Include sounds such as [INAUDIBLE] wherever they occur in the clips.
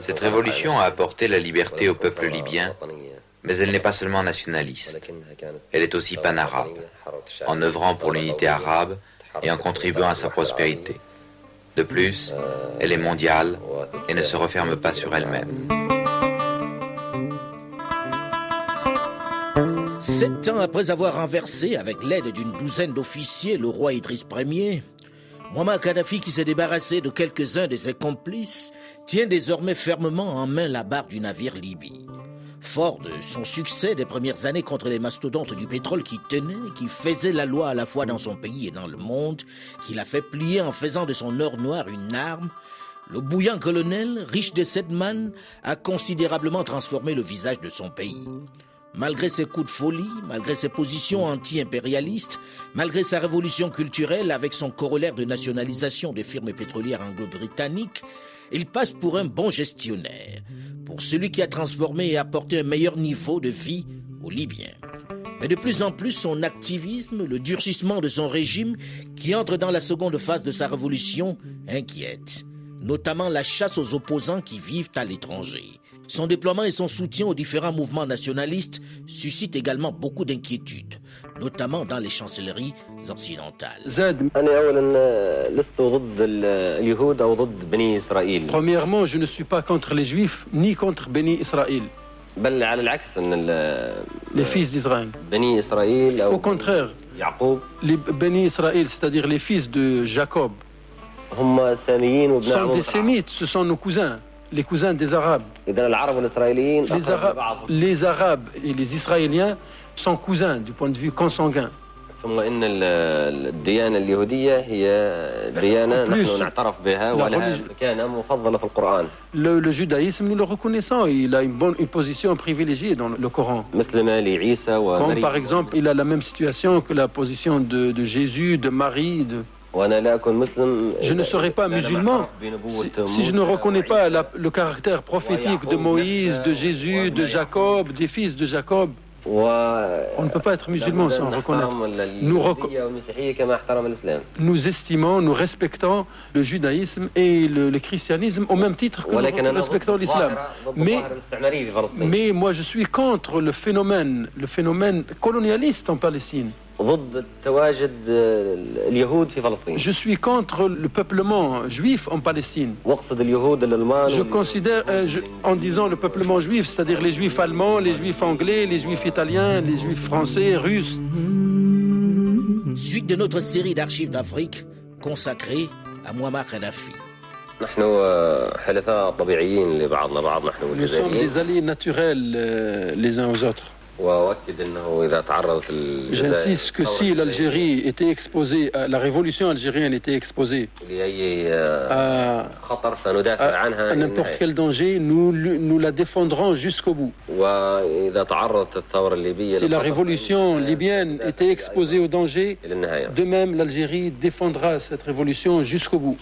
Cette révolution a apporté la liberté au peuple libyen, mais elle n'est pas seulement nationaliste. Elle est aussi pan-arabe, en œuvrant pour l'unité arabe et en contribuant à sa prospérité. De plus, elle est mondiale et ne se referme pas sur elle-même. Sept ans après avoir renversé, avec l'aide d'une douzaine d'officiers, le roi Idriss Ier, Muammar Kadhafi, qui s'est débarrassé de quelques-uns de ses complices, tient désormais fermement en main la barre du navire Libye. Fort de son succès des premières années contre les mastodontes du pétrole qui tenaient, qui faisaient la loi à la fois dans son pays et dans le monde, qui l'a fait plier en faisant de son or noir une arme, le bouillant colonel, riche de Sedman, a considérablement transformé le visage de son pays. Malgré ses coups de folie, malgré ses positions anti-impérialistes, malgré sa révolution culturelle avec son corollaire de nationalisation des firmes pétrolières anglo-britanniques, il passe pour un bon gestionnaire, pour celui qui a transformé et apporté un meilleur niveau de vie aux Libyens. Mais de plus en plus, son activisme, le durcissement de son régime, qui entre dans la seconde phase de sa révolution, inquiète, notamment la chasse aux opposants qui vivent à l'étranger. Son déploiement et son soutien aux différents mouvements nationalistes suscitent également beaucoup d'inquiétudes, notamment dans les chancelleries occidentales. Premièrement, je ne suis pas contre les juifs ni contre Béni Israël. Les fils d'Israël. Au contraire, les Béni Israël, c'est-à-dire les fils de Jacob, sont des sémites, ce sont nos cousins les cousins des Arabes. Les Arabes, les Arabes et les Israéliens sont cousins du point de vue consanguin. Le, le judaïsme, nous le reconnaissons, il a une bonne une position privilégiée dans le Coran. Comme par exemple, il a la même situation que la position de, de Jésus, de Marie, de, je ne serai pas musulman si, je ne reconnais pas le caractère prophétique de Moïse, de Jésus, de Jacob, des fils de Jacob. On ne peut pas être musulman sans reconnaître. Nous, estimons, nous respectons le judaïsme et le, christianisme au même titre que nous respectons l'islam. Mais, mais moi, je suis contre le phénomène, le phénomène colonialiste en Palestine. Je suis contre le peuplement juif en Palestine. Je considère, euh, en disant le peuplement juif, c'est-à-dire les juifs allemands, les juifs anglais, les juifs italiens, les juifs français, russes. Suite de notre série d'archives d'Afrique consacrée à Muammar Kadhafi. Nous sommes des alliés naturels euh, les uns aux autres. J'insiste que si l'Algérie était exposée, la révolution algérienne était exposée à, n'importe quel danger, nous, nous la défendrons jusqu'au bout. Si la révolution libyenne était exposée au danger, de même l'Algérie défendra cette révolution jusqu'au bout.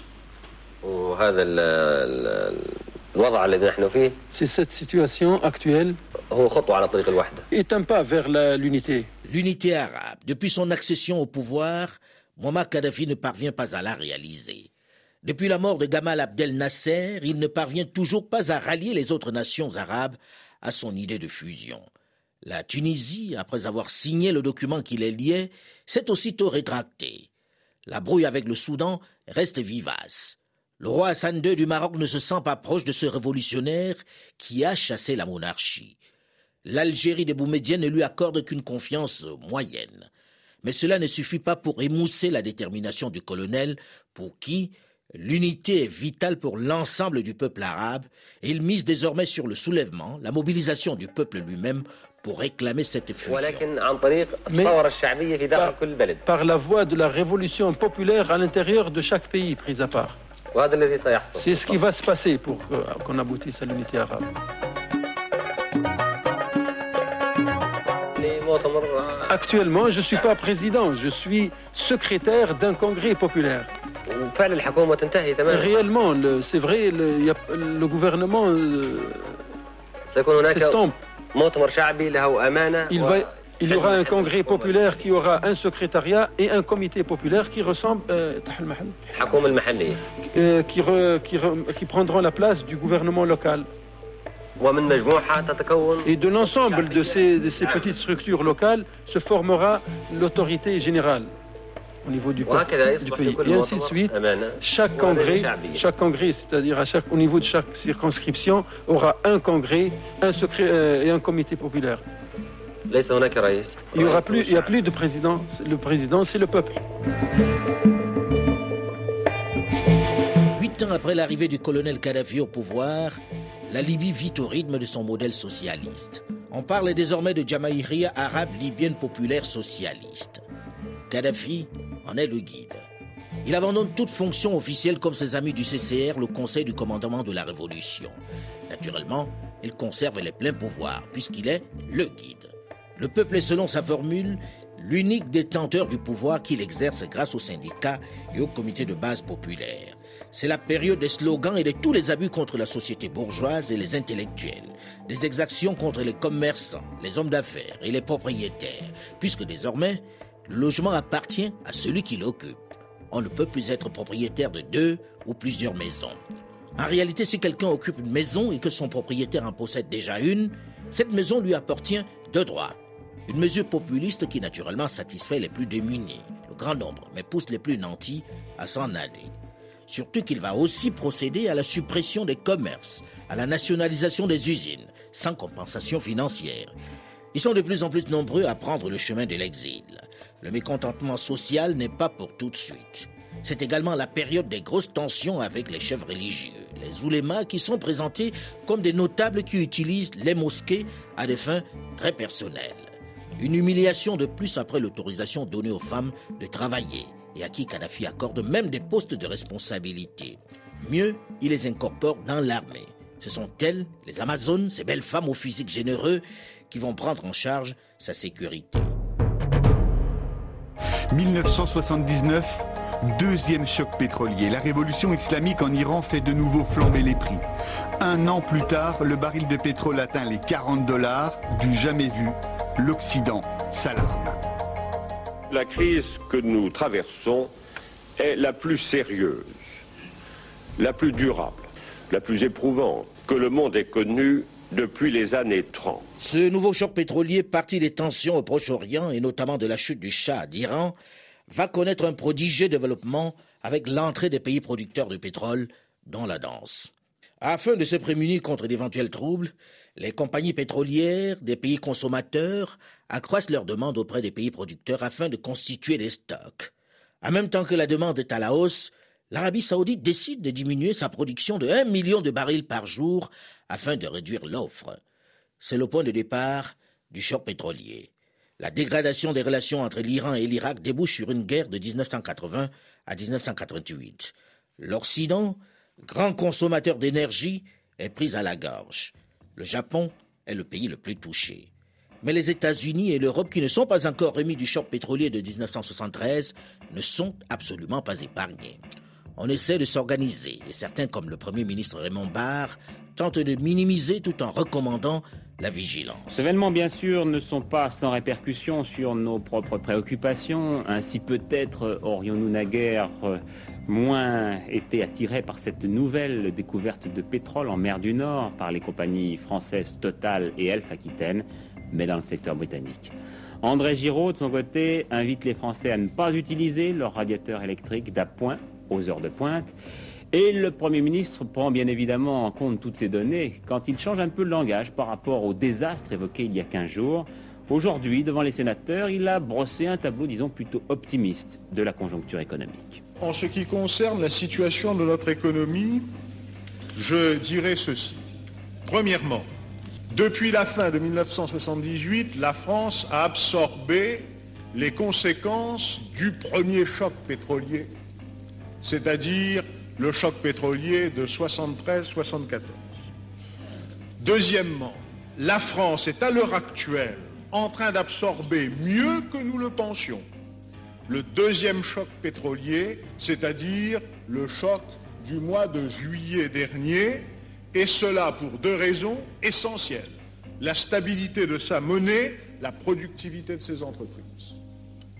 C'est cette situation actuelle est un pas vers l'unité. L'unité arabe. Depuis son accession au pouvoir, Muammar Kadhafi ne parvient pas à la réaliser. Depuis la mort de Gamal Abdel Nasser, il ne parvient toujours pas à rallier les autres nations arabes à son idée de fusion. La Tunisie, après avoir signé le document qui les liait, s'est aussitôt rétractée. La brouille avec le Soudan reste vivace. Le roi Hassan II du Maroc ne se sent pas proche de ce révolutionnaire qui a chassé la monarchie. L'Algérie des Boumediens ne lui accorde qu'une confiance moyenne. Mais cela ne suffit pas pour émousser la détermination du colonel, pour qui l'unité est vitale pour l'ensemble du peuple arabe, et il mise désormais sur le soulèvement, la mobilisation du peuple lui-même pour réclamer cette fusion. Mais par, par la voie de la révolution populaire à l'intérieur de chaque pays, pris à part. C'est ce qui va se passer pour qu'on aboutisse à l'unité arabe. Actuellement, je ne suis pas président, je suis secrétaire d'un congrès populaire. Réellement, c'est vrai, le, le gouvernement euh, il, va, il y aura un congrès populaire qui aura un secrétariat et un comité populaire qui ressemble euh, euh, qui, qui prendront la place du gouvernement local. Et de l'ensemble de ces, de ces petites structures locales se formera l'autorité générale au niveau du, du, pays. Et ainsi de suite, chaque congrès, chaque congrès, c'est-à-dire à chaque, au niveau de chaque circonscription, aura un congrès, un secret euh, et un comité populaire. Il n'y aura plus, il y a plus de président. Le président, c'est le peuple. Huit ans après l'arrivée du colonel Kadhafi au pouvoir, la Libye vit au rythme de son modèle socialiste. On parle désormais de Jamaïria arabe libyenne populaire socialiste. Kadhafi en est le guide. Il abandonne toute fonction officielle comme ses amis du CCR, le Conseil du commandement de la Révolution. Naturellement, il conserve les pleins pouvoirs puisqu'il est le guide. Le peuple est selon sa formule l'unique détenteur du pouvoir qu'il exerce grâce aux syndicats et au comité de base populaire. C'est la période des slogans et de tous les abus contre la société bourgeoise et les intellectuels, des exactions contre les commerçants, les hommes d'affaires et les propriétaires, puisque désormais, le logement appartient à celui qui l'occupe. On ne peut plus être propriétaire de deux ou plusieurs maisons. En réalité, si quelqu'un occupe une maison et que son propriétaire en possède déjà une, cette maison lui appartient de droit. Une mesure populiste qui naturellement satisfait les plus démunis, le grand nombre, mais pousse les plus nantis à s'en aller. Surtout qu'il va aussi procéder à la suppression des commerces, à la nationalisation des usines, sans compensation financière. Ils sont de plus en plus nombreux à prendre le chemin de l'exil. Le mécontentement social n'est pas pour tout de suite. C'est également la période des grosses tensions avec les chefs religieux, les oulémas qui sont présentés comme des notables qui utilisent les mosquées à des fins très personnelles. Une humiliation de plus après l'autorisation donnée aux femmes de travailler, et à qui Kadhafi accorde même des postes de responsabilité. Mieux, il les incorpore dans l'armée. Ce sont elles, les Amazones, ces belles femmes au physique généreux, qui vont prendre en charge sa sécurité. 1979, deuxième choc pétrolier. La révolution islamique en Iran fait de nouveau flamber les prix. Un an plus tard, le baril de pétrole atteint les 40 dollars, du jamais vu. L'Occident s'alarme. La crise que nous traversons est la plus sérieuse, la plus durable, la plus éprouvante que le monde ait connue depuis les années 30. Ce nouveau choc pétrolier, parti des tensions au Proche-Orient et notamment de la chute du Shah d'Iran, va connaître un prodigieux développement avec l'entrée des pays producteurs de pétrole dans la danse. Afin de se prémunir contre d'éventuels troubles, les compagnies pétrolières des pays consommateurs accroissent leurs demandes auprès des pays producteurs afin de constituer des stocks. En même temps que la demande est à la hausse, l'Arabie saoudite décide de diminuer sa production de 1 million de barils par jour afin de réduire l'offre. C'est le point de départ du choc pétrolier. La dégradation des relations entre l'Iran et l'Irak débouche sur une guerre de 1980 à 1988. L'Occident, grand consommateur d'énergie, est pris à la gorge. Le Japon est le pays le plus touché. Mais les États-Unis et l'Europe, qui ne sont pas encore remis du choc pétrolier de 1973, ne sont absolument pas épargnés. On essaie de s'organiser, et certains, comme le Premier ministre Raymond Barre, tentent de minimiser tout en recommandant la vigilance. Ces événements, bien sûr, ne sont pas sans répercussions sur nos propres préoccupations. Ainsi peut-être aurions-nous naguère moins été attirés par cette nouvelle découverte de pétrole en mer du Nord par les compagnies françaises Total et Elf Aquitaine, mais dans le secteur britannique. André Giraud, de son côté, invite les Français à ne pas utiliser leurs radiateurs électriques d'appoint aux heures de pointe. Et le Premier ministre prend bien évidemment en compte toutes ces données quand il change un peu le langage par rapport au désastre évoqué il y a 15 jours. Aujourd'hui, devant les sénateurs, il a brossé un tableau, disons, plutôt optimiste de la conjoncture économique. En ce qui concerne la situation de notre économie, je dirais ceci. Premièrement, depuis la fin de 1978, la France a absorbé les conséquences du premier choc pétrolier, c'est-à-dire le choc pétrolier de 73-74. Deuxièmement, la France est à l'heure actuelle en train d'absorber mieux que nous le pensions le deuxième choc pétrolier, c'est-à-dire le choc du mois de juillet dernier, et cela pour deux raisons essentielles. La stabilité de sa monnaie, la productivité de ses entreprises.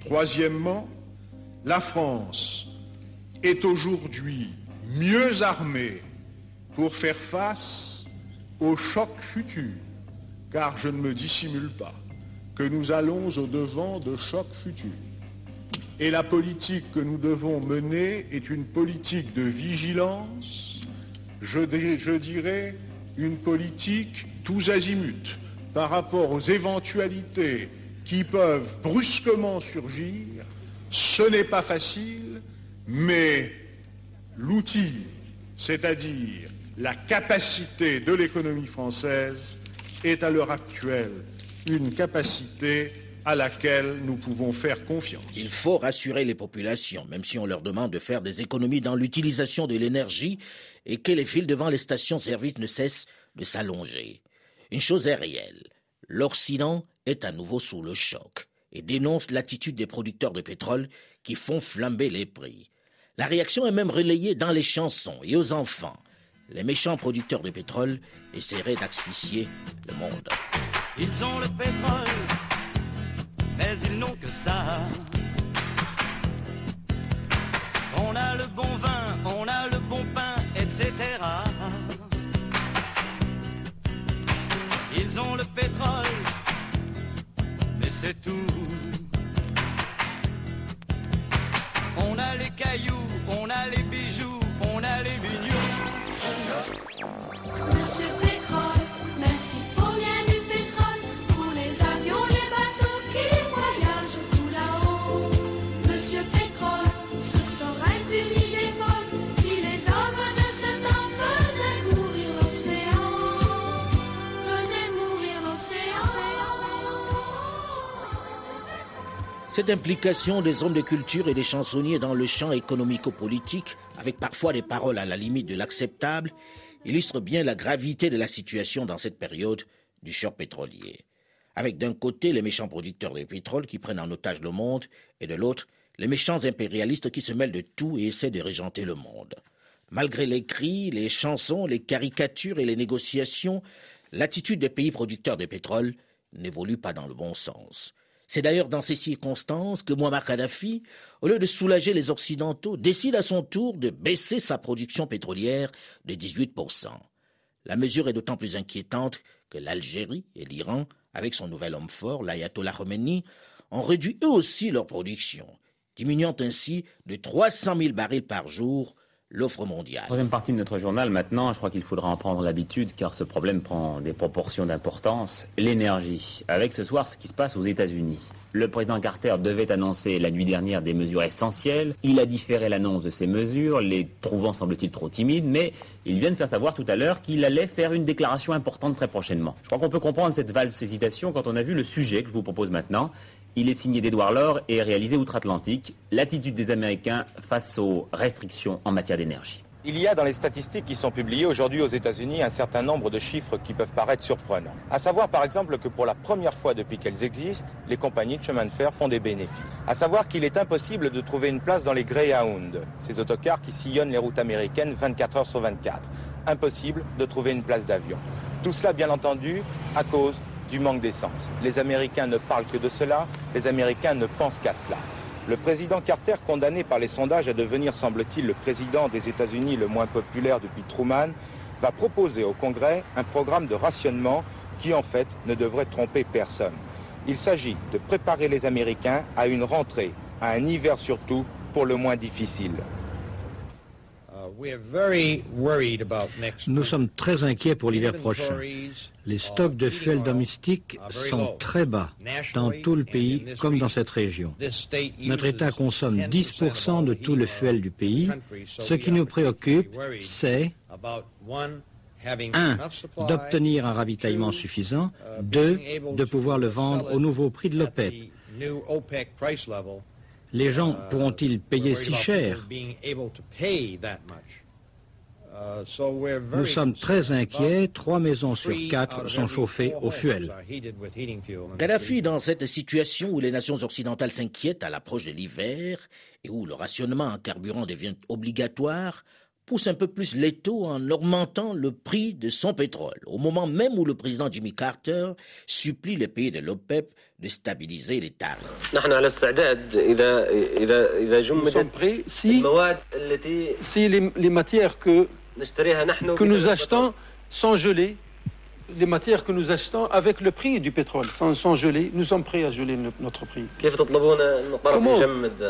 Troisièmement, la France est aujourd'hui mieux armée pour faire face aux chocs futurs, car je ne me dissimule pas que nous allons au-devant de chocs futurs. Et la politique que nous devons mener est une politique de vigilance, je dirais, une politique tous azimuts par rapport aux éventualités qui peuvent brusquement surgir. Ce n'est pas facile, mais l'outil, c'est-à-dire la capacité de l'économie française, est à l'heure actuelle une capacité à laquelle nous pouvons faire confiance. Il faut rassurer les populations, même si on leur demande de faire des économies dans l'utilisation de l'énergie et que les files devant les stations-service ne cessent de s'allonger. Une chose est réelle, l'Occident est à nouveau sous le choc et dénonce l'attitude des producteurs de pétrole qui font flamber les prix. La réaction est même relayée dans les chansons et aux enfants. Les méchants producteurs de pétrole essaieraient d'asphyxier le monde. Ils ont le pétrole mais ils n'ont que ça. On a le bon vin, on a le bon pain, etc. Ils ont le pétrole, mais c'est tout. On a les cailloux, on a les bijoux, Cette implication des hommes de culture et des chansonniers dans le champ économico-politique, avec parfois des paroles à la limite de l'acceptable, illustre bien la gravité de la situation dans cette période du choc pétrolier. Avec d'un côté les méchants producteurs de pétrole qui prennent en otage le monde, et de l'autre les méchants impérialistes qui se mêlent de tout et essaient de régenter le monde. Malgré les cris, les chansons, les caricatures et les négociations, l'attitude des pays producteurs de pétrole n'évolue pas dans le bon sens. C'est d'ailleurs dans ces circonstances que Muammar Kadhafi, au lieu de soulager les Occidentaux, décide à son tour de baisser sa production pétrolière de 18%. La mesure est d'autant plus inquiétante que l'Algérie et l'Iran, avec son nouvel homme fort, l'ayatollah Khomeini, ont réduit eux aussi leur production, diminuant ainsi de 300 000 barils par jour l'offre mondiale. Troisième partie de notre journal maintenant, je crois qu'il faudra en prendre l'habitude car ce problème prend des proportions d'importance. L'énergie, avec ce soir ce qui se passe aux États-Unis. Le président Carter devait annoncer la nuit dernière des mesures essentielles. Il a différé l'annonce de ces mesures, les trouvant semble-t-il trop timides, mais il vient de faire savoir tout à l'heure qu'il allait faire une déclaration importante très prochainement. Je crois qu'on peut comprendre cette valse hésitation quand on a vu le sujet que je vous propose maintenant. Il est signé d'Edouard Laure et réalisé outre-Atlantique. L'attitude des Américains face aux restrictions en matière d'énergie. Il y a dans les statistiques qui sont publiées aujourd'hui aux États-Unis un certain nombre de chiffres qui peuvent paraître surprenants. À savoir par exemple que pour la première fois depuis qu'elles existent, les compagnies de chemin de fer font des bénéfices. À savoir qu'il est impossible de trouver une place dans les Greyhound, ces autocars qui sillonnent les routes américaines 24 heures sur 24. Impossible de trouver une place d'avion. Tout cela bien entendu à cause du manque d'essence. Les Américains ne parlent que de cela, les Américains ne pensent qu'à cela. Le président Carter, condamné par les sondages à devenir, semble-t-il, le président des États-Unis le moins populaire depuis Truman, va proposer au Congrès un programme de rationnement qui, en fait, ne devrait tromper personne. Il s'agit de préparer les Américains à une rentrée, à un hiver surtout, pour le moins difficile. Nous sommes très inquiets pour l'hiver prochain. Les stocks de fuel domestique sont très bas dans tout le pays comme dans cette région. Notre État consomme 10% de tout le fuel du pays. Ce qui nous préoccupe, c'est 1. d'obtenir un ravitaillement suffisant, 2. de pouvoir le vendre au nouveau prix de l'OPEP. Les gens pourront-ils payer si cher? Nous sommes très inquiets, trois maisons sur quatre sont chauffées au fuel. Gaddafi, dans cette situation où les nations occidentales s'inquiètent à l'approche de l'hiver et où le rationnement en carburant devient obligatoire, pousse un peu plus l'étau en augmentant le prix de son pétrole, au moment même où le président Jimmy Carter supplie les pays de l'OPEP de stabiliser les tarifs. Nous sommes prêts. Si, si les, les matières que, que nous achetons sont gelées les matières que nous achetons avec le prix du pétrole sont, gelées. Nous sommes prêts à geler notre prix.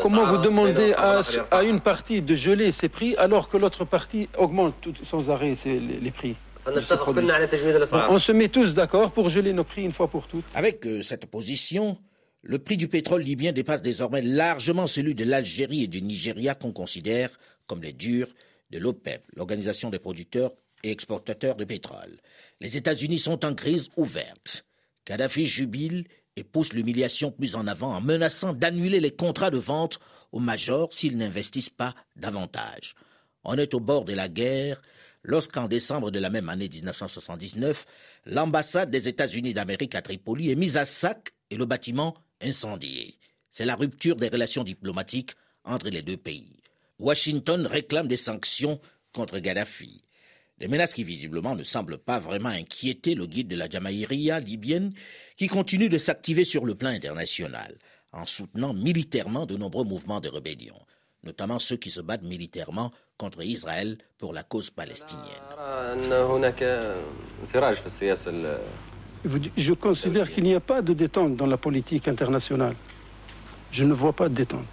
Comment, vous demandez à, une partie de geler ses prix alors que l'autre partie augmente sans arrêt les, prix on se met tous d'accord pour geler nos prix une fois pour toutes. Avec euh, cette position, le prix du pétrole libyen dépasse désormais largement celui de l'Algérie et du Nigeria qu'on considère comme les durs de l'OPEP, l'Organisation des producteurs et exportateurs de pétrole. Les États-Unis sont en crise ouverte. Kadhafi jubile et pousse l'humiliation plus en avant en menaçant d'annuler les contrats de vente aux majors s'ils n'investissent pas davantage. On est au bord de la guerre lorsqu'en décembre de la même année 1979, l'ambassade des États-Unis d'Amérique à Tripoli est mise à sac et le bâtiment incendié. C'est la rupture des relations diplomatiques entre les deux pays. Washington réclame des sanctions contre Gaddafi. Des menaces qui visiblement ne semblent pas vraiment inquiéter le guide de la Jamaïria libyenne qui continue de s'activer sur le plan international en soutenant militairement de nombreux mouvements de rébellion, notamment ceux qui se battent militairement contre Israël pour la cause palestinienne. Je considère qu'il n'y a pas de détente dans la politique internationale. Je ne vois pas de détente.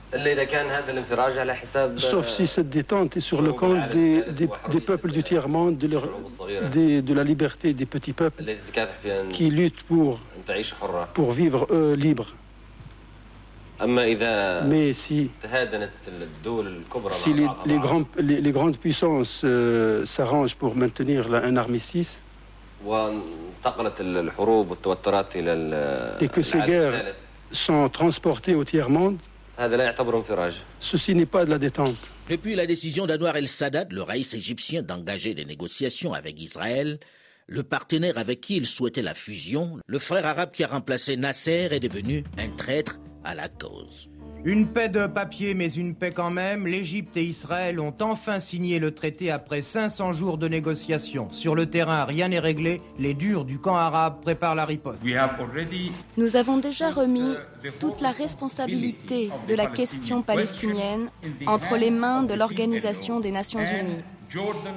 Sauf si cette détente est sur le compte des, peuples du tiers-monde, de, de, la liberté des petits peuples qui luttent pour, pour vivre libres. Mais si, si les, grands, les, grandes puissances euh, s'arrangent pour maintenir un armistice, et que ces guerres sont transportés au tiers-monde, ceci n'est pas de la détente. Depuis la décision d'Anwar el-Sadat, le raïs égyptien, d'engager des négociations avec Israël, le partenaire avec qui il souhaitait la fusion, le frère arabe qui a remplacé Nasser est devenu un traître à la cause. Une paix de papier, mais une paix quand même. L'Égypte et Israël ont enfin signé le traité après 500 jours de négociations. Sur le terrain, rien n'est réglé. Les durs du camp arabe préparent la riposte. Nous avons déjà remis toute la responsabilité de la question palestinienne entre les mains de l'Organisation des Nations Unies.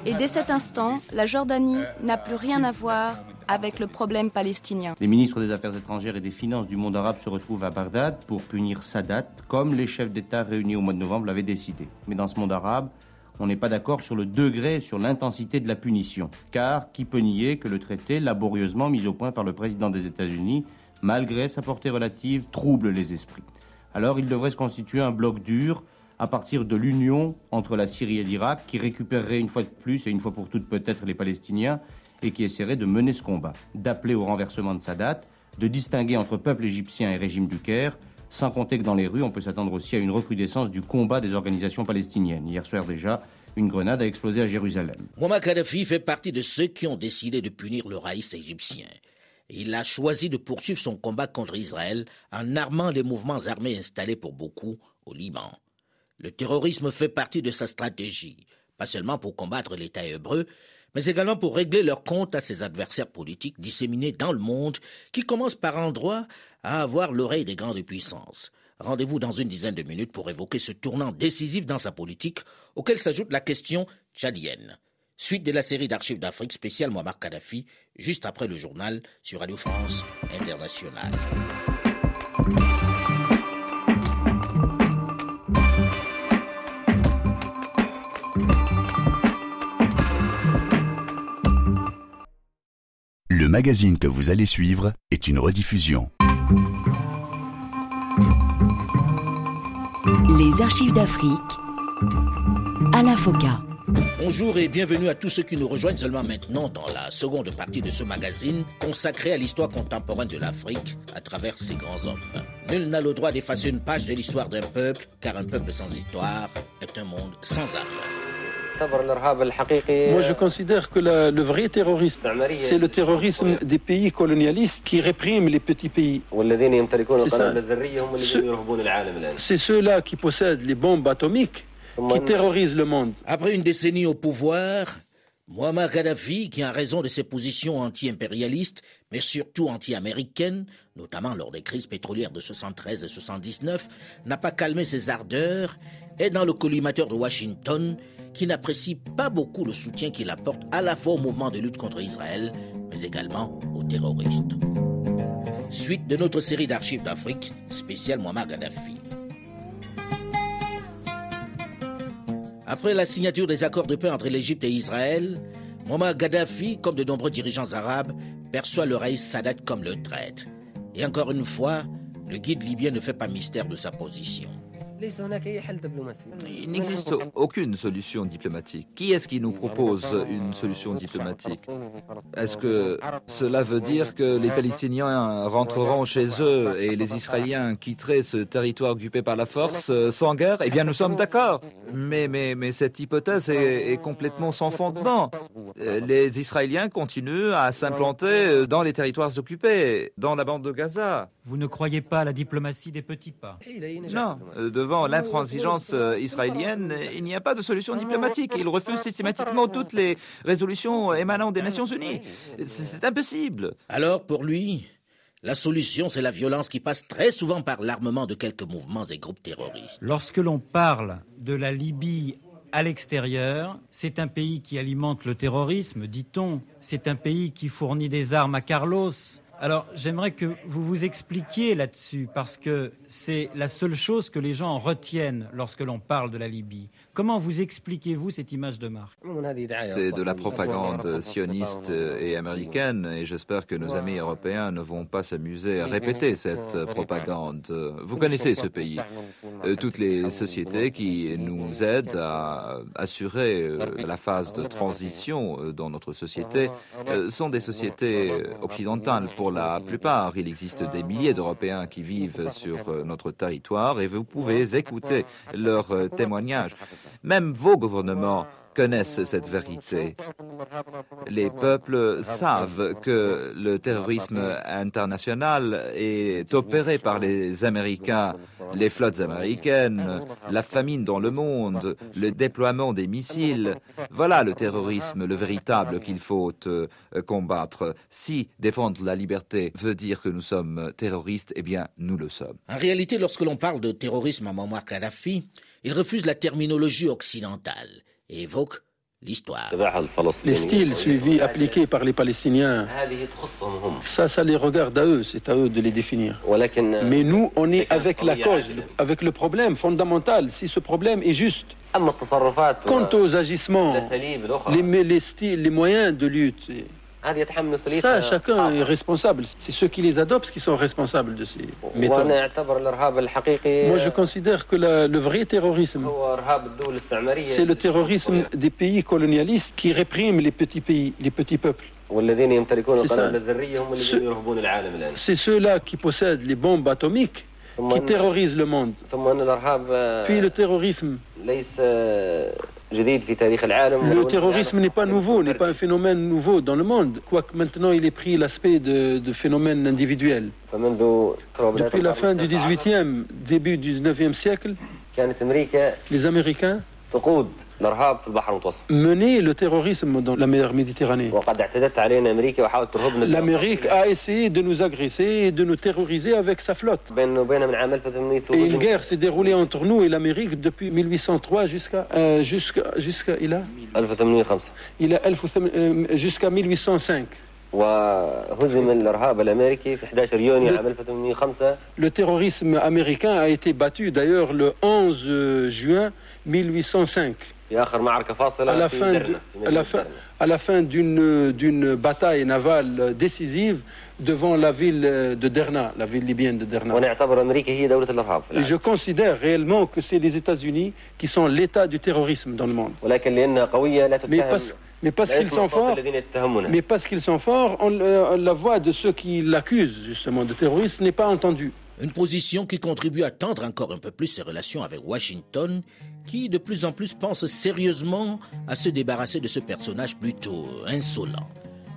Et dès cet instant, la Jordanie n'a plus rien à voir avec le problème palestinien. Les ministres des Affaires étrangères et des Finances du monde arabe se retrouvent à Bagdad pour punir Sadat, comme les chefs d'État réunis au mois de novembre l'avaient décidé. Mais dans ce monde arabe, on n'est pas d'accord sur le degré sur l'intensité de la punition. Car qui peut nier que le traité, laborieusement mis au point par le président des États-Unis, malgré sa portée relative, trouble les esprits Alors il devrait se constituer un bloc dur à partir de l'union entre la Syrie et l'Irak, qui récupérerait une fois de plus et une fois pour toutes peut-être les Palestiniens, et qui essaierait de mener ce combat, d'appeler au renversement de Sadat, de distinguer entre peuple égyptien et régime du Caire, sans compter que dans les rues, on peut s'attendre aussi à une recrudescence du combat des organisations palestiniennes. Hier soir déjà, une grenade a explosé à Jérusalem. Muammar Kadhafi fait partie de ceux qui ont décidé de punir le raïs égyptien. Il a choisi de poursuivre son combat contre Israël en armant les mouvements armés installés pour beaucoup au Liban. Le terrorisme fait partie de sa stratégie, pas seulement pour combattre l'État hébreu, mais également pour régler leurs comptes à ses adversaires politiques disséminés dans le monde, qui commencent par endroits à avoir l'oreille des grandes puissances. Rendez-vous dans une dizaine de minutes pour évoquer ce tournant décisif dans sa politique, auquel s'ajoute la question tchadienne. Suite de la série d'archives d'Afrique spéciale Muammar Kadhafi, juste après le journal sur Radio France Internationale. Le magazine que vous allez suivre est une rediffusion. Les archives d'Afrique à la Bonjour et bienvenue à tous ceux qui nous rejoignent seulement maintenant dans la seconde partie de ce magazine consacré à l'histoire contemporaine de l'Afrique à travers ses grands hommes. Nul n'a le droit d'effacer une page de l'histoire d'un peuple, car un peuple sans histoire est un monde sans âme. Moi, je considère que le vrai terroriste, c'est le terrorisme des pays colonialistes qui répriment les petits pays. C'est ceux-là qui possèdent les bombes atomiques qui terrorisent le monde. Après une décennie au pouvoir, Muammar Gaddafi, qui a raison de ses positions anti-impérialistes, mais surtout anti-américaines, notamment lors des crises pétrolières de 73 et 79, n'a pas calmé ses ardeurs, est dans le collimateur de Washington, qui n'apprécie pas beaucoup le soutien qu'il apporte à la fois au mouvement de lutte contre Israël, mais également aux terroristes. Suite de notre série d'archives d'Afrique, spéciale Muammar Gaddafi. Après la signature des accords de paix entre l'Égypte et Israël, Muammar Gaddafi, comme de nombreux dirigeants arabes, perçoit le Raïs Sadat comme le traître. Et encore une fois, le guide libyen ne fait pas mystère de sa position. Il n'existe aucune solution diplomatique. Qui est-ce qui nous propose une solution diplomatique Est-ce que cela veut dire que les Palestiniens rentreront chez eux et les Israéliens quitteraient ce territoire occupé par la force euh, sans guerre? Eh bien, nous sommes d'accord. Mais, mais, mais cette hypothèse est, est complètement sans fondement. Euh, les Israéliens continuent à s'implanter euh, dans les territoires occupés, dans la bande de Gaza. Vous ne croyez pas à la diplomatie des petits pas? Non, devant l'intransigeance euh, israélienne, il n'y a pas de solution diplomatique. Ils refusent systématiquement [LAUGHS] toutes les résolutions émanant des Nations Unies. C'est impossible. Alors, pour lui, la solution, c'est la violence qui passe très souvent par l'armement de quelques mouvements et groupes terroristes. Lorsque l'on parle de la Libye à l'extérieur, c'est un pays qui alimente le terrorisme, dit-on. C'est un pays qui fournit des armes à Carlos. Alors j'aimerais que vous vous expliquiez là-dessus, parce que c'est la seule chose que les gens retiennent lorsque l'on parle de la Libye. Comment vous expliquez-vous cette image de marque? C'est de la propagande sioniste et américaine et j'espère que nos amis européens ne vont pas s'amuser à répéter cette propagande. Vous connaissez ce pays. Euh, toutes les sociétés qui nous aident à assurer euh, la phase de transition euh, dans notre société. Sont des sociétés occidentales. Pour la plupart. Il existe des milliers d'Européens qui vivent sur notre territoire et vous pouvez écouter leurs témoignages. Même vos gouvernements connaissent cette vérité. Les peuples savent que le terrorisme international est opéré par les Américains, les flottes américaines, la famine dans le monde, le déploiement des missiles. Voilà le terrorisme, le véritable qu'il faut euh, combattre. Si défendre la liberté veut dire que nous sommes terroristes, eh bien, nous le sommes. En réalité, lorsque l'on parle de terrorisme à Muammar Kadhafi, il refuse la terminologie occidentale. Et évoque l'histoire. Les styles suivis, appliqués par les Palestiniens, ça, ça les regarde à eux, c'est à eux de les définir. Mais nous, on est avec la cause, avec le problème fondamental, si ce problème est juste. Quant aux agissements, les, les styles, les moyens de lutte, ça, chacun est responsable. C'est ceux qui les adoptent qui sont responsables de ces méthodes. Moi, je considère que le vrai terrorisme, c'est le terrorisme des pays colonialistes qui répriment les petits pays, les petits peuples. C'est ceux-là qui possèdent les bombes atomiques qui terrorisent le monde. Puis le terrorisme. Le terrorisme n'est pas nouveau, n'est pas un phénomène nouveau dans le monde, quoique maintenant il ait pris l'aspect de, phénomène individuel. Depuis la fin du 18e, début du 19e siècle, les Américains mener le terrorisme dans la mer Méditerranée. L'Amérique a essayé de nous agresser et de nous terroriser avec sa flotte. Et une guerre s'est déroulée entre nous et l'Amérique depuis 1803 jusqu'à euh, jusqu'à jusqu'à il a? il a euh, jusqu'à 1805. Le terrorisme américain a été battu d'ailleurs le 11 juin 1805 à la fin, d'une bataille navale décisive devant la ville de Derna, la ville libyenne de Derna. Et je considère réellement que c'est les États-Unis qui sont l'état du terrorisme dans le monde. Mais parce, qu'ils sont forts, mais parce qu'ils sont forts, la voix de ceux qui l'accusent justement de terrorisme n'est pas entendue. Une position qui contribue à tendre encore un peu plus ses relations avec Washington, qui de plus en plus pense sérieusement à se débarrasser de ce personnage plutôt insolent.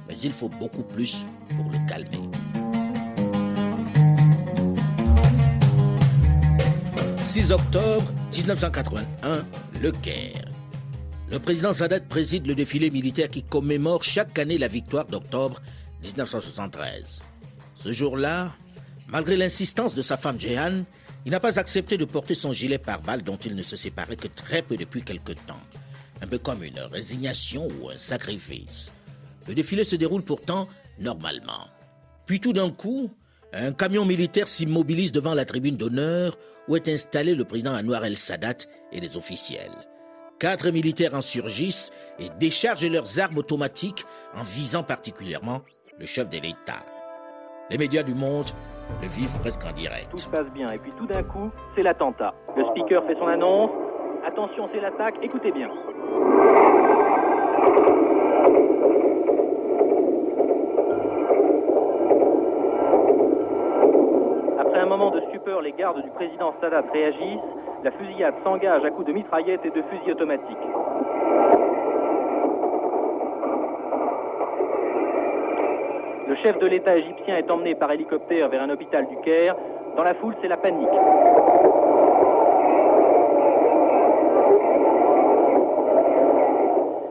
Mais il faut beaucoup plus pour le calmer. 6 octobre 1981, Le Caire. Le président Sadat préside le défilé militaire qui commémore chaque année la victoire d'octobre 1973. Ce jour-là, malgré l'insistance de sa femme Jehan, il n'a pas accepté de porter son gilet pare-balles dont il ne se séparait que très peu depuis quelque temps. Un peu comme une résignation ou un sacrifice. Le défilé se déroule pourtant normalement. Puis tout d'un coup, un camion militaire s'immobilise devant la tribune d'honneur où est installé le président Anwar el-Sadat et les officiels. Quatre militaires en surgissent et déchargent leurs armes automatiques en visant particulièrement le chef de l'État. Les médias du monde le vivent presque en direct. Tout se passe bien et puis tout d'un coup, c'est l'attentat. Le speaker fait son annonce. Attention, c'est l'attaque. Écoutez bien. Après un moment de stupeur, les gardes du président Sadat réagissent. La fusillade s'engage à coups de mitraillettes et de fusils automatiques. Le chef de l'État égyptien est emmené par hélicoptère vers un hôpital du Caire. Dans la foule, c'est la panique.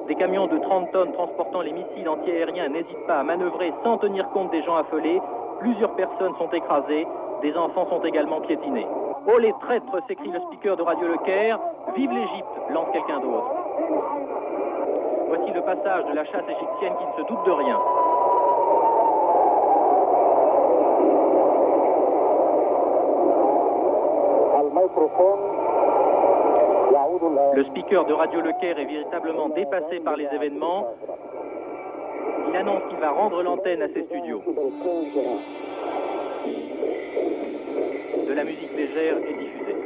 Des camions de 30 tonnes transportant les missiles antiaériens n'hésitent pas à manœuvrer sans tenir compte des gens affolés. Plusieurs personnes sont écrasées. Des enfants sont également piétinés. Oh les traîtres s'écrie le speaker de Radio Le Caire. Vive l'Égypte lance quelqu'un d'autre. Voici le passage de la chasse égyptienne qui ne se doute de rien. Le speaker de Radio Le Caire est véritablement dépassé par les événements. Il annonce qu'il va rendre l'antenne à ses studios. La musique légère est diffusée.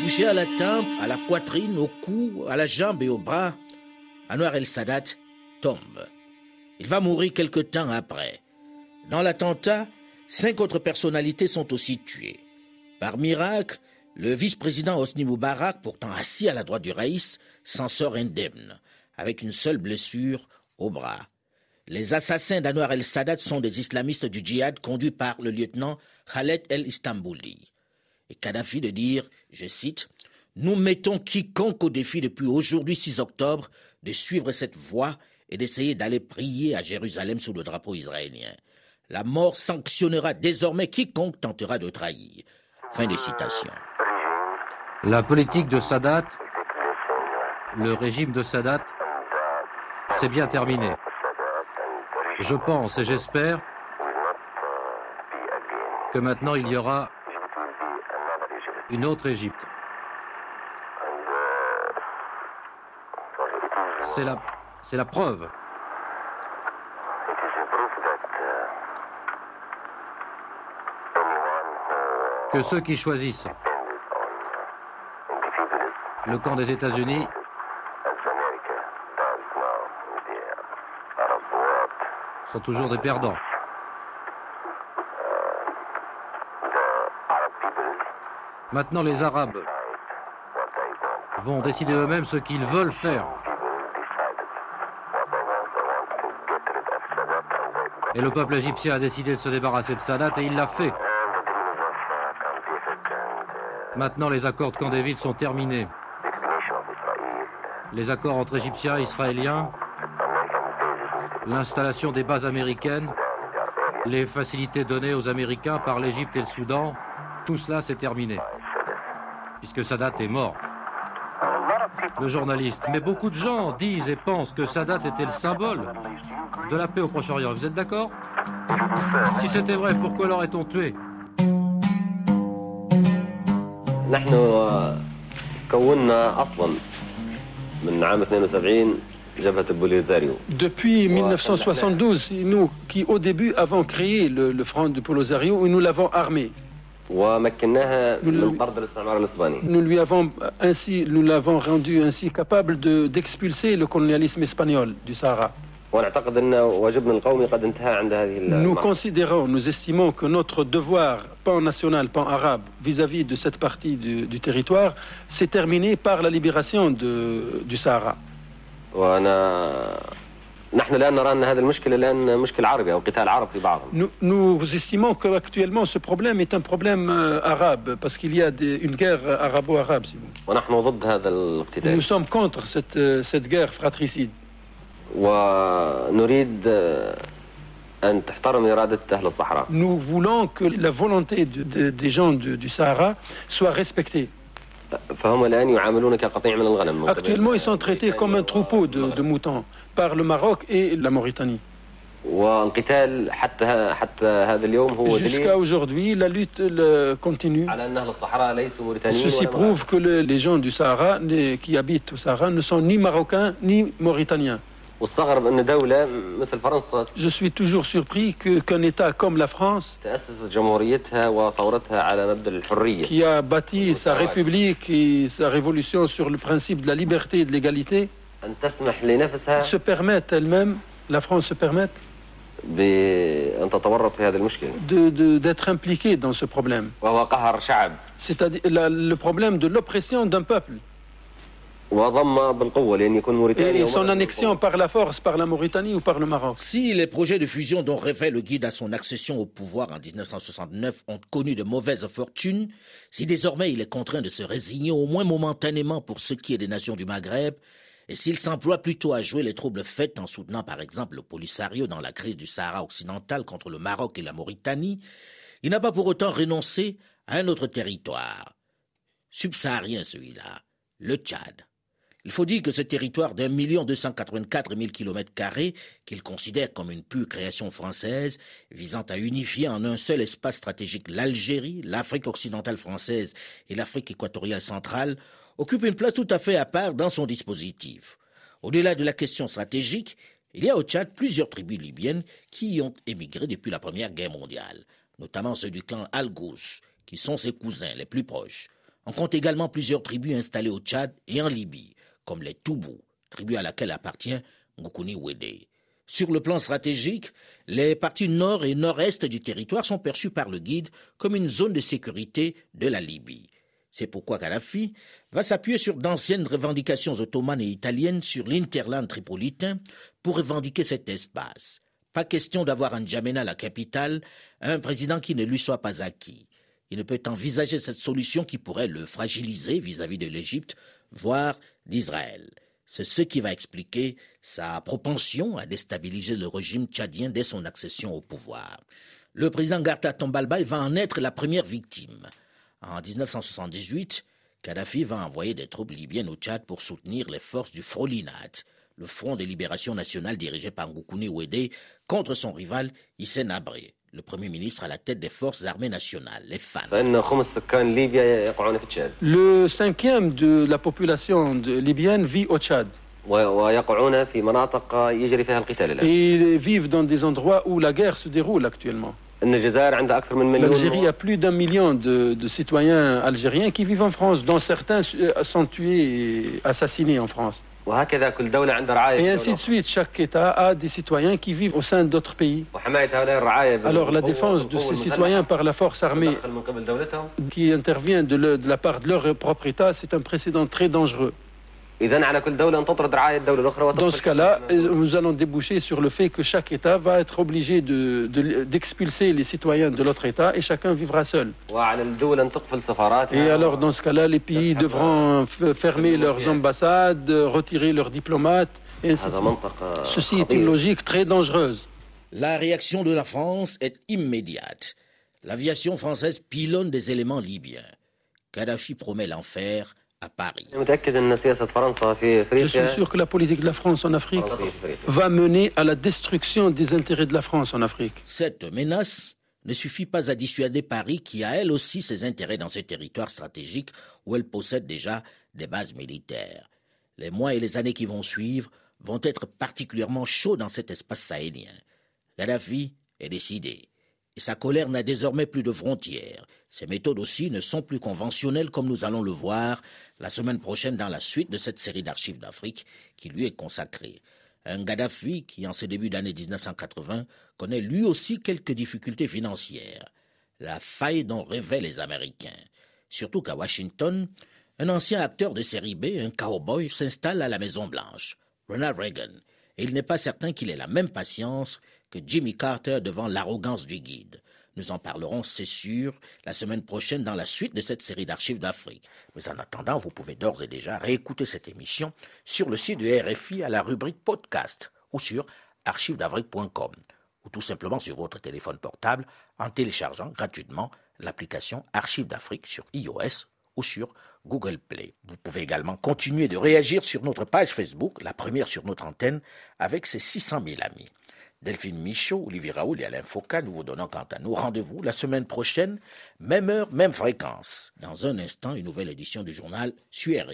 Touché à la tempe, à la poitrine, au cou, à la jambe et au bras, Anwar el-Sadat tombe. Il va mourir quelque temps après. Dans l'attentat, cinq autres personnalités sont aussi tuées. Par miracle, le vice-président Hosni Moubarak, pourtant assis à la droite du Raïs, s'en sort indemne, avec une seule blessure au bras. Les assassins d'Anwar el-Sadat sont des islamistes du djihad conduits par le lieutenant Khaled el-Istambouli. Et Kadhafi de dire, je cite, Nous mettons quiconque au défi depuis aujourd'hui 6 octobre de suivre cette voie et d'essayer d'aller prier à Jérusalem sous le drapeau israélien. La mort sanctionnera désormais quiconque tentera de trahir. Fin de citation. La politique de Sadat, le régime de Sadat, c'est bien terminé. Je pense et j'espère que maintenant il y aura une autre Égypte. C'est la, preuve que ceux qui choisissent le camp des États-Unis toujours des perdants. Maintenant, les Arabes vont décider eux-mêmes ce qu'ils veulent faire. Et le peuple égyptien a décidé de se débarrasser de Sadat et il l'a fait. Maintenant, les accords de Camp David sont terminés. Les accords entre Égyptiens et Israéliens, l'installation des bases américaines, les facilités données aux Américains par l'Égypte et le Soudan, tout cela c'est terminé. Puisque Sadat est mort. Le journaliste. Mais beaucoup de gens disent et pensent que Sadat était le symbole de la paix au Proche-Orient. Vous êtes d'accord? Si c'était vrai, pourquoi l'aurait-on tué? Depuis 1972, nous qui au début avons créé le, le front de Polisario, nous l'avons armé. Nous, nous lui avons ainsi, nous l'avons rendu ainsi capable d'expulser le colonialisme espagnol du Sahara. Nous considérons, nous estimons que notre devoir pan-national, pan-arabe, vis-à-vis de cette partie du, territoire, s'est terminé par la libération du Sahara. Nous, estimons qu'actuellement ce problème est un problème euh, arabe parce qu'il y a une guerre arabo-arabe. Nous sommes contre cette, euh, cette guerre fratricide. Nous voulons que la volonté des gens du Sahara soit respectée. Actuellement, ils sont traités comme un troupeau de moutons par le Maroc et la Mauritanie. Jusqu'à aujourd'hui, la lutte continue. Ceci prouve que les gens du Sahara, qui habitent au Sahara, ne sont ni marocains ni mauritaniens. Je suis toujours surpris qu'un État comme la France, qui a bâti sa république et sa révolution sur le principe de la liberté et de l'égalité, se permettent elle-même, la France se permet d'être impliquée dans ce problème. C'est-à-dire le problème de l'oppression d'un peuple. Et son annexion par la force par la Mauritanie ou par le Maroc. Si les projets de fusion dont rêvait le guide à son accession au pouvoir en 1969 ont connu de mauvaises fortunes, si désormais il est contraint de se résigner au moins momentanément pour ce qui est des nations du Maghreb, et s'il s'emploie plutôt à jouer les troubles faits en soutenant par exemple le Polisario dans la crise du Sahara occidental contre le Maroc et la Mauritanie, il n'a pas pour autant renoncé à un autre territoire. Subsaharien celui-là, le Tchad. Il faut dire que ce territoire d'un million deux cent quatre-vingt-quatre mille kilomètres carrés, qu'il considère comme une pure création française, visant à unifier en un seul espace stratégique l'Algérie, l'Afrique occidentale française et l'Afrique équatoriale centrale, occupe une place tout à fait à part dans son dispositif. Au-delà de la question stratégique, il y a au Tchad plusieurs tribus libyennes qui y ont émigré depuis la Première Guerre mondiale, notamment ceux du clan Al-Ghous, qui sont ses cousins les plus proches. On compte également plusieurs tribus installées au Tchad et en Libye, comme les Toubou, tribu à laquelle appartient Ngoukouni Wede. Sur le plan stratégique, les parties nord et nord-est du territoire sont perçues par le guide comme une zone de sécurité de la Libye. C'est pourquoi Kadhafi va s'appuyer sur d'anciennes revendications ottomanes et italiennes sur l'interland tripolitain pour revendiquer cet espace. Pas question d'avoir en N'Djamena, la capitale, un président qui ne lui soit pas acquis. Il ne peut envisager cette solution qui pourrait le fragiliser vis-à-vis de l'Égypte, voire d'Israël. C'est ce qui va expliquer sa propension à déstabiliser le régime tchadien dès son accession au pouvoir. Le président Garta Tombalbaï va en être la première victime. En 1978, Kadhafi va envoyer des troupes libyennes au Tchad pour soutenir les forces du Frolinat, le Front de libération nationale dirigé par Ngoukouni Ouédé, contre son rival Hissène Abré, le Premier ministre à la tête des forces armées nationales, les FAN. Le cinquième de la population libyenne vit au Tchad. Et ils vivent dans des endroits où la guerre se déroule actuellement. L'Algérie a plus d'un million de, citoyens algériens qui vivent en France, dont certains euh, sont tués et assassinés en France. Et ainsi de suite, chaque État a des citoyens qui vivent au sein d'autres pays. Alors la défense de ces citoyens par la force armée qui intervient de la part de leur propre État, c'est un précédent très dangereux. Dans ce cas-là, nous allons déboucher sur le fait que chaque État va être obligé d'expulser les citoyens de l'autre État et chacun vivra seul. Et alors, dans ce cas-là, les pays devront fermer leurs ambassades, retirer leurs diplomates. Ceci est une logique très dangereuse. La réaction de la France est immédiate. L'aviation française pilonne des éléments libyens. Kadhafi promet l'enfer à Paris. Je suis sûr que la politique de la France en Afrique va mener à la destruction des intérêts de la France en Afrique. Cette menace ne suffit pas à dissuader Paris qui a elle aussi ses intérêts dans ces territoires stratégiques où elle possède déjà des bases militaires. Les mois et les années qui vont suivre vont être particulièrement chauds dans cet espace sahélien. Gaddafi est décidé sa colère n'a désormais plus de frontières. Ses méthodes aussi ne sont plus conventionnelles comme nous allons le voir la semaine prochaine dans la suite de cette série d'archives d'Afrique qui lui est consacrée. Un Gaddafi qui, en ce début d'année 1980, connaît lui aussi quelques difficultés financières. La faille dont rêvaient les Américains. Surtout qu'à Washington, un ancien acteur de série B, un cowboy, s'installe à la Maison-Blanche, Ronald Reagan, et il n'est pas certain qu'il ait la même patience que Jimmy Carter devant l'arrogance du guide. Nous en parlerons, c'est sûr, la semaine prochaine dans la suite de cette série d'archives d'Afrique. Mais en attendant, vous pouvez d'ores et déjà réécouter cette émission sur le site de RFI à la rubrique podcast ou sur archivesdafrique.com ou tout simplement sur votre téléphone portable en téléchargeant gratuitement l'application Archives d'Afrique sur iOS ou sur Google Play. Vous pouvez également continuer de réagir sur notre page Facebook, la première sur notre antenne, avec ses 600 000 amis. Delphine Michaud, Olivier Raoul et Alain Foucault, nous vous donnons quant à nous rendez-vous la semaine prochaine, même heure, même fréquence. Dans un instant, une nouvelle édition du journal sur.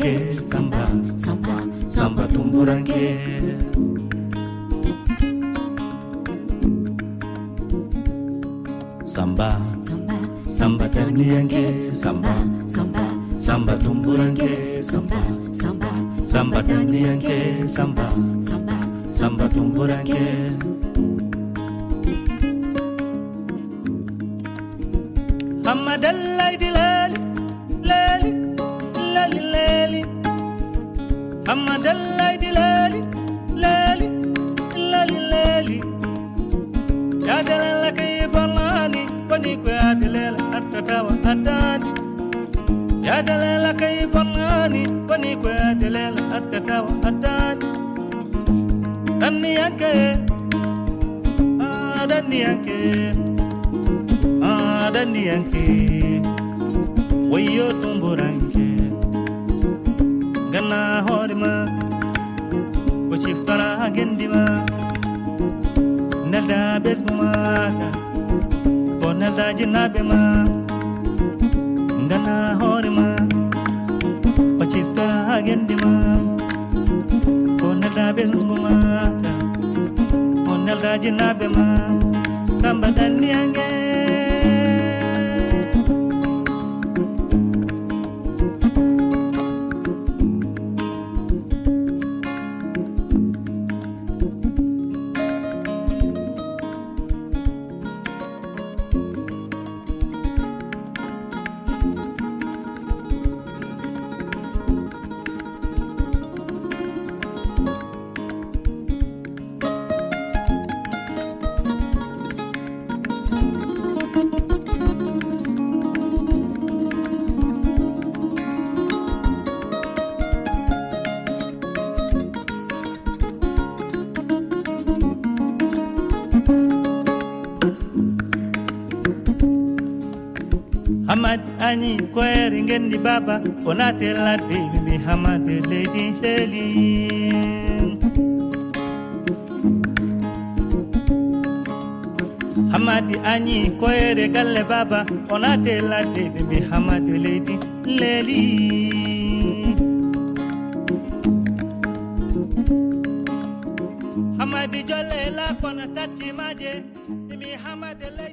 Dandiyanke samba samba samba tumburanke samba samba samba dandiyanke samba samba samba tumburanke samba samba samba dandiyanke samba samba samba tumburanke Hamadallaydi lali أما دلالي لالي لالي لالي لالي يا دلالة كي برلاني بنيكو يا دلالة أتتاوى أتاني يا دلالة كي برلاني بنيكو يا دلالة أتتاوى أتاني دني يكي آه دني يكي آه دني يكي ويو تنبراني na hodima Uchiftara gendima Nelda besguma Ponelda jinabima Ngana hodima Uchiftara gendima Ponelda besguma Ponelda jinabima Samba dani angel ani koyere ngendi baba konatela dewi mi hamade leydi teli hamadi ani koyere galle baba konatela dewi mi hamade leydi leli hamadi jolle la konatati maje mi hamade leydi